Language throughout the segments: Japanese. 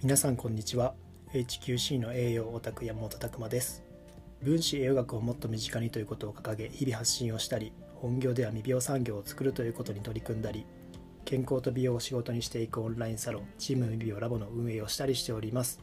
皆さんこんにちは。HQC の栄養オタク山本拓馬です。分子栄養学をもっと身近にということを掲げ日々発信をしたり本業では未病産業を作るということに取り組んだり健康と美容を仕事にしていくオンラインサロンチーム未病ラボの運営をしたりしております。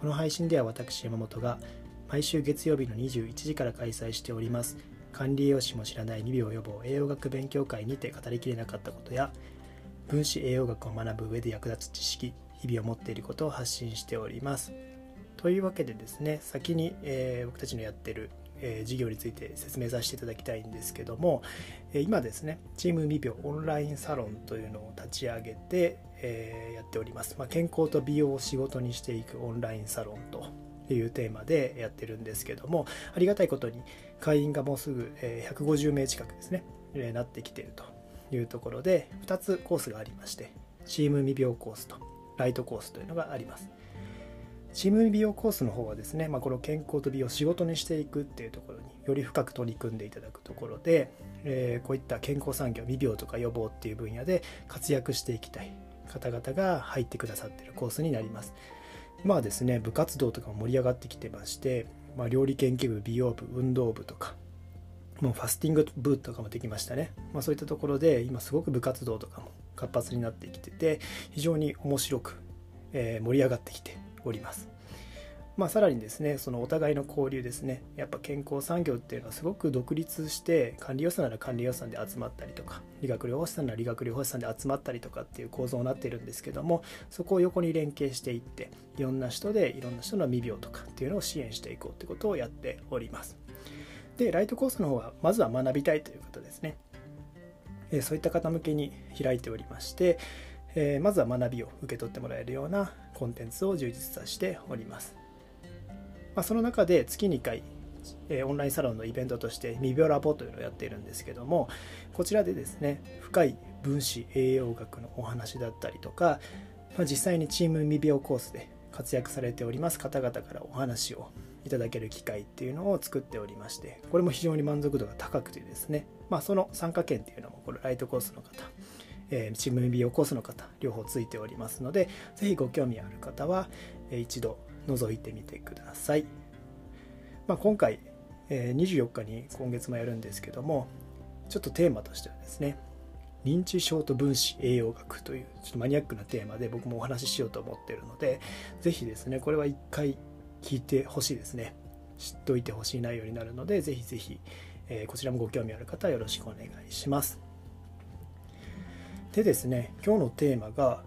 この配信では私山本が毎週月曜日の21時から開催しております管理栄養士も知らない未病予防栄養学勉強会にて語りきれなかったことや分子栄養学を学ぶ上で役立つ知識日々を持っていることを発信しております。というわけでですね先に、えー、僕たちのやってるえー、事業について説明させていただきたいんですけども、えー、今ですねチーム未病オンラインサロンというのを立ち上げて、え、やっております、まあ、健康と美容を仕事にしていくオンラインサロンというテーマでやってるんですけどもありがたいことに会員がもうすぐ150名近くですねなってきてるというところで2つコースがありましてチーム未病コースと。ライトコースというのがあります。チーム美容コースの方はですね、まあ、この健康と美容を仕事にしていくっていうところにより深く取り組んでいただくところで、えー、こういった健康産業未病とか予防っていう分野で活躍していきたい方々が入ってくださっているコースになります。今はですね部活動とかも盛り上がってきてまして、まあ、料理研究部美容部運動部とかもうファスティング部とかもできましたね、まあ、そういったところで今すごく部活動とかも活発になってきてて非常に面白く、え、盛り上がってきております。まあ、さらにですねそのお互いの交流ですね。やっぱ健康産業っていうのはすごく独立して管理予算なら管理予算で集まったりとか理学療法士さんなら理学療法士さんで集まったりとかっていう構造になってるんですけどもそこを横に連携していっていろんな人でいろんな人の未病とかっていうのを支援していこうってことをやっております。でライトコースの方はまずは学びたいということですね。そういった方向けに開いておりましてえ、まずは学びを受け取ってもらえるようなコンテンツを充実させております。まあ、その中で月2回、え、オンラインサロンのイベントとして未病ラボというのをやっているんですけどもこちらでですね深い分子栄養学のお話だったりとか、まあ、実際にチーム未病コースで活躍されております方々からお話をいただける機会っていうのを作っておりましてこれも非常に満足度が高くてですね、まあ、その参加券っていうのもこれライトコースの方えー、チーム美容コースの方両方ついておりますので是非ご興味ある方は、えー、一度覗いてみてください、まあ、今回、え、24日に今月もやるんですけどもちょっとテーマとしてはですね認知症と分子栄養学というちょっとマニアックなテーマで僕もお話ししようと思ってるので是非ですねこれは一回聞いてほしいですね。知っておいてほしい内容になるので是非是非、えー、こちらもご興味ある方はよろしくお願いします。でですね今日のテーマが、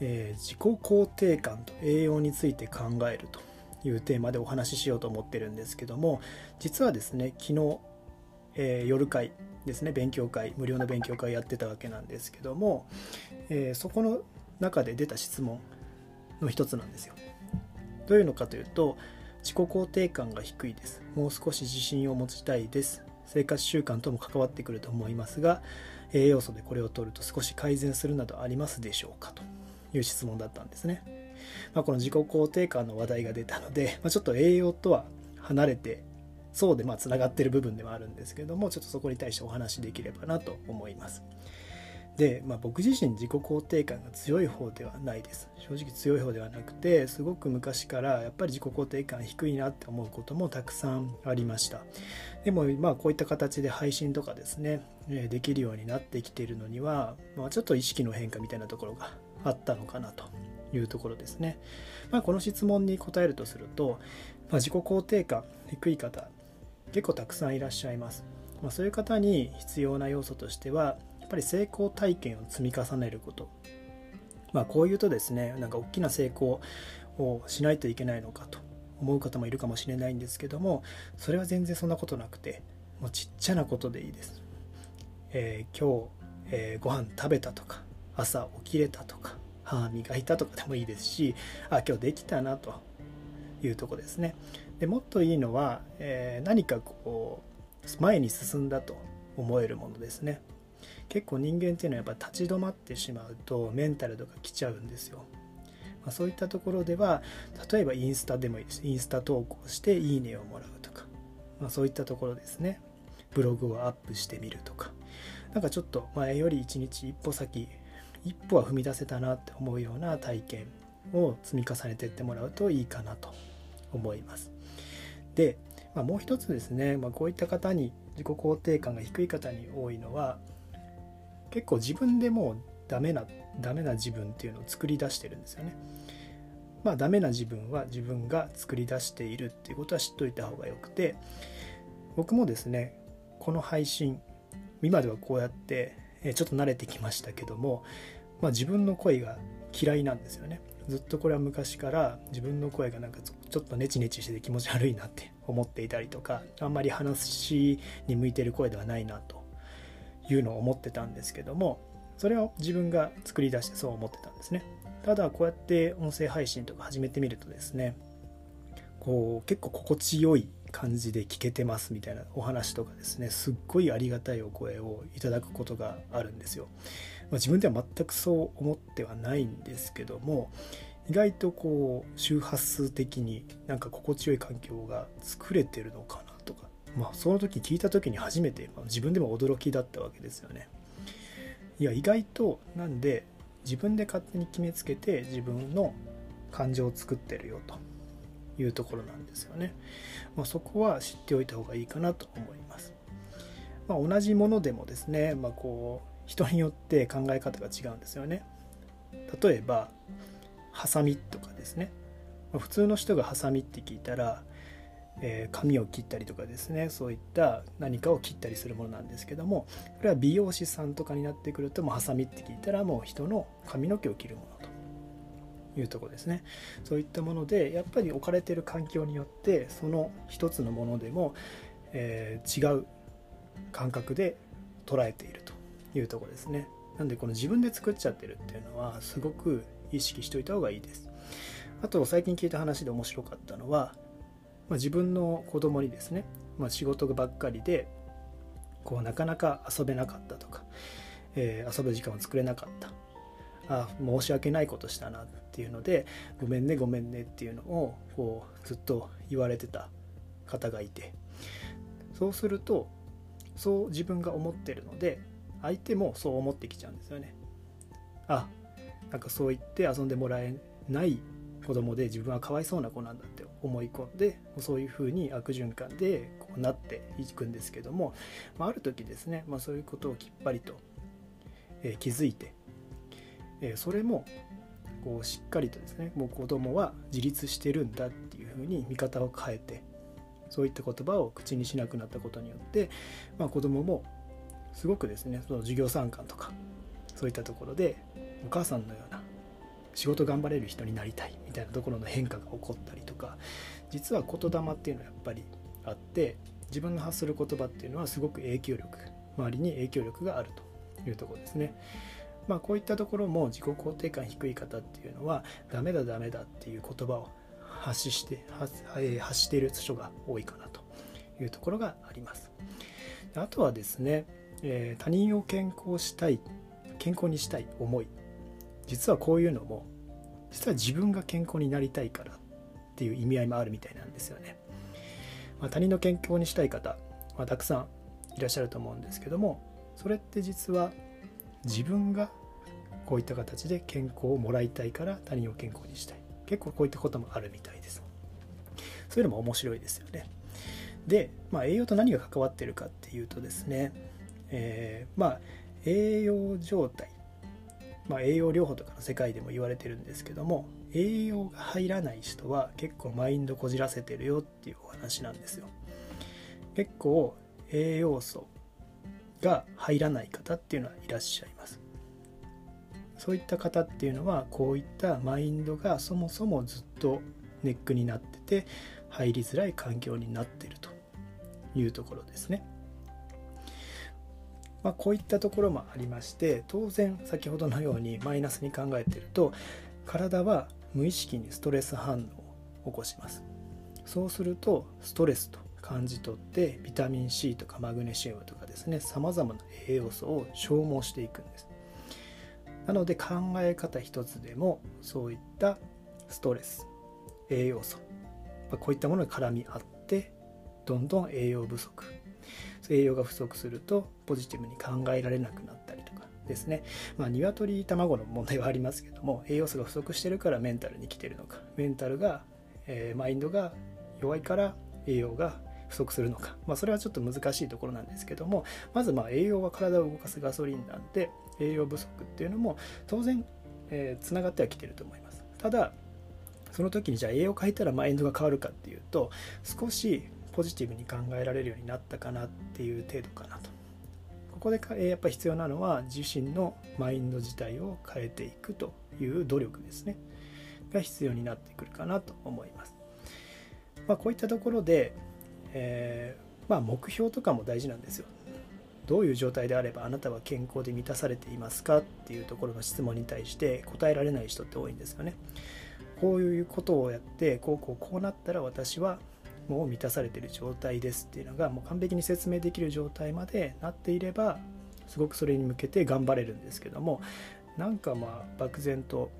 えー、自己肯定感と栄養について考えるというテーマでお話ししようと思ってるんですけども実はですね昨日、えー、夜会ですね勉強会無料の勉強会やってたわけなんですけども、えー、そこの中で出た質問の一つなんですよ。どういうのかというと自己肯定感が低いです。もう少し自信を持ちたいです。生活習慣とも関わってくると思いますが栄養素でこれを取ると少し改善するなどありますでしょうかと。いう質問だったんですね、まあ、この自己肯定感の話題が出たので、まあ、ちょっと栄養とは離れてそうでまあつながってる部分ではあるんですけどもちょっとそこに対してお話しできればなと思います。で、まあ、僕自身自己肯定感が強い方ではないです。正直強い方ではなくてすごく昔からやっぱり自己肯定感低いなって思うこともたくさんありました。でもまあこういった形で配信とかですねできるようになってきているのには、まあ、ちょっと意識の変化みたいなところがあったのかなというところですね、まあ、この質問に答えるとすると、まあ、自己肯定感低い方結構たくさんいらっしゃいます、まあ、そういう方に必要な要素としてはやっぱり成功体験を積み重ねること。まあこう言うとですね、なんか大きな成功をしないといけないのかと思う方もいるかもしれないんですけども、それは全然そんなことなくて、もうちっちゃなことでいいです。えー、今日、えー、ご飯食べたとか、朝起きれたとか、歯磨いたとかでもいいですし、あ、今日できたなというとこですね。でもっといいのは、えー、何かこう前に進んだと思えるものですね。結構人間っていうのはやっぱ立ち止まってしまうとメンタルとか来ちゃうんですよ。まあ、そういったところでは例えばインスタでもいいですインスタ投稿していいねをもらうとか、まあ、そういったところですねブログをアップしてみるとかなんかちょっと前より一日一歩先一歩は踏み出せたなって思うような体験を積み重ねていってもらうといいかなと思います。で、まあ、もう一つですね、まあ、こういった方に自己肯定感が低い方に多いのは結構自分でもうダメなダメな自分っていうのを作り出してるんですよね。まあダメな自分は自分が作り出しているっていうことは知っといた方がよくて僕もですねこの配信今ではこうやってちょっと慣れてきましたけども、まあ、自分の声が嫌いなんですよねずっとこれは昔から自分の声がなんかちょっとネチネチしてて気持ち悪いなって思っていたりとかあんまり話に向いてる声ではないなというのを思ってたんですけどもそれを自分が作り出してそう思ってたんですね。ただこうやって音声配信とか始めてみるとですねこう結構心地よい感じで聞けてますみたいなお話とかですねすっごいありがたいお声をいただくことがあるんですよ、まあ、自分では全くそう思ってはないんですけども意外とこう周波数的になんか心地よい環境が作れてるのかなとかまあその時聞いた時に初めて、まあ、自分でも驚きだったわけですよね。いや意外となんで自分で勝手に決めつけて自分の感情を作ってるよと。いうところなんですよね、まあ、そこは知っておいた方がいいかなと思います、まあ、同じものでもですね、まあ、こう人によって考え方が違うんですよね。例えばハサミとかですね。普通の人がハサミって聞いたら、え、髪を切ったりとかですねそういった何かを切ったりするものなんですけどもこれは美容師さんとかになってくるともうハサミって聞いたらもう人の髪の毛を切るものというとこですねそういったものでやっぱり置かれてる環境によってその一つのものでも、えー、違う感覚で捉えているというとこですねなんでこの自分で作っちゃってるっていうのはすごく意識しといた方がいいです。あと最近聞いた話で面白かったのは、まあ、自分の子供にですね、まあ、仕事ばっかりでこうなかなか遊べなかったとか、えー、遊ぶ時間を作れなかった。あ申し訳ないことしたなっていうのでごめんねごめんねっていうのをこうずっと言われてた方がいて。そうするとそう自分が思ってるので相手もそう思ってきちゃうんですよね。あなんかそう言って遊んでもらえない子供で自分はかわいそうな子なんだって思い込んでそういうふうに悪循環でこうなっていくんですけども、まあ、ある時ですね、まあ、そういうことをきっぱりと、えー、気づいて、えー、それもこうしっかりとですねもう子供は自立してるんだっていうふうに見方を変えてそういった言葉を口にしなくなったことによって、まあ、子供もすごくですねその授業参観とかそういったところでお母さんのような仕事頑張れる人になりたい。たいなところの変化が起こったりとか実は言霊っていうのはやっぱりあって自分の発する言葉っていうのはすごく影響力周りに影響力があるというところですね。まあこういったところも自己肯定感低い方っていうのはダメだダメだっていう言葉を発して発している人が多いかなというところがあります。あとはですね、えー、他人を健康したい健康にしたい思い実はこういうのも実は自分が健康になりたいからっていう意味合いもあるみたいなんですよね、まあ、他人の健康にしたい方、まあ、たくさんいらっしゃると思うんですけどもそれって実は自分がこういった形で健康をもらいたいから他人を健康にしたい。結構こういったこともあるみたいです。そういうのも面白いですよね。で、まあ、栄養と何が関わってるかっていうとですね、えー、まあ栄養状態、まあ、栄養療法とかの世界でも言われてるんですけども栄養が入らない人は結構マインドこじらせてるよっていうお話なんですよ結構栄養素が入らない方っていうのはいらっしゃいますそういった方っていうのはこういったマインドがそもそもずっとネックになってて入りづらい環境になってるというところですね。まあ、こういったところもありまして当然先ほどのようにマイナスに考えてると体は無意識にストレス反応を起こします。そうするとストレスと感じ取ってビタミン C とかマグネシウムとかですねさまざまな栄養素を消耗していくんです。なので考え方一つでもそういったストレス栄養素こういったものが絡み合ってどんどん栄養不足栄養が不足するとポジティブに考えられなくなったりとかですね。まあ、鶏卵の問題はありますけども、栄養素が不足してるからメンタルに来てるのか、メンタルが、えー、マインドが弱いから栄養が不足するのか、まあ、それはちょっと難しいところなんですけどもまずま栄養は体を動かすガソリンなんで栄養不足っていうのも当然つな、えー、がってはきてると思いますただその時にじゃあ栄養を変えたらマインドが変わるかっていうと少しポジティブに考えられるようになったかなっていう程度かなと。ここでやっぱり必要なのは自身のマインド自体を変えていくという努力ですね。が必要になってくるかなと思います、まあ、こういったところで、えー、まあ、目標とかも大事なんですよ。どういう状態であればあなたは健康で満たされていますかっていうところの質問に対して答えられない人って多いんですよね。こういうことをやってこうこうこうなったら私はもう満たされてる状態ですっていうのがもう完璧に説明できる状態までなっていればすごくそれに向けて頑張れるんですけどもなんかまあ漠然と、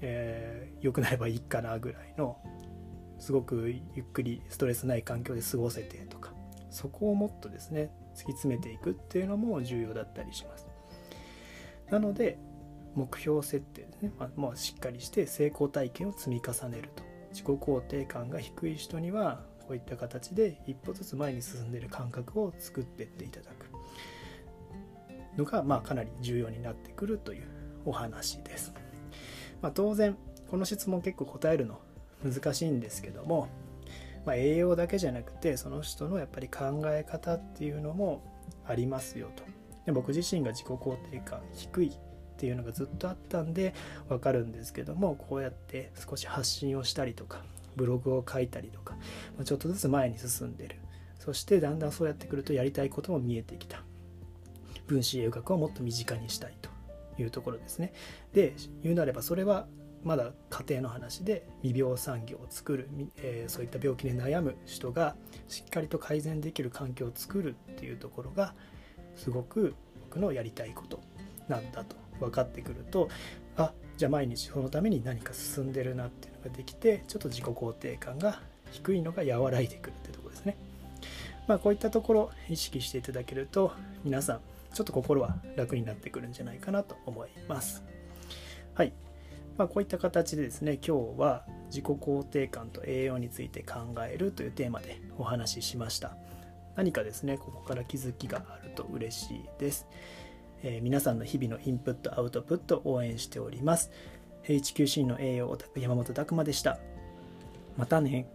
えー、良くなればいいかなぐらいのすごくゆっくりストレスない環境で過ごせてとかそこをもっとですね突き詰めていくっていうのも重要だったりします。なので目標設定ですね、まあ、まあ、しっかりして成功体験を積み重ねると。自己肯定感が低い人にはこういった形で一歩ずつ前に進んでいる感覚を作っていっていただくのが、まあ、かなり重要になってくるというお話です。まあ、当然この質問結構答えるの難しいんですけども、まあ、栄養だけじゃなくてその人のやっぱり考え方っていうのもありますよと。で僕自身が自己肯定感低いっていうのがずっとあったんで分かるんですけどもこうやって少し発信をしたりとかブログを書いたりとかちょっとずつ前に進んでる。そしてだんだんそうやってくるとやりたいことも見えてきた。分子栄養学をもっと身近にしたいというところですね。で言うなればそれはまだ家庭の話で未病産業を作る、えー、そういった病気で悩む人がしっかりと改善できる環境を作るっていうところがすごく僕のやりたいことなんだと分かってくるとあじゃあ毎日そのために何か進んでるなっていうのができてちょっと自己肯定感が低いのが和らいでくるってとこですね。まあこういったところ意識していただけると皆さんちょっと心は楽になってくるんじゃないかなと思います。はい。まあ、こういった形でですね今日は自己肯定感と栄養について考えるというテーマでお話ししました。何かですねここから気づきがあると嬉しいです。えー、皆さんの日々のインプットアウトプット応援しております。HQC の栄養オタク山本拓馬でした。またね。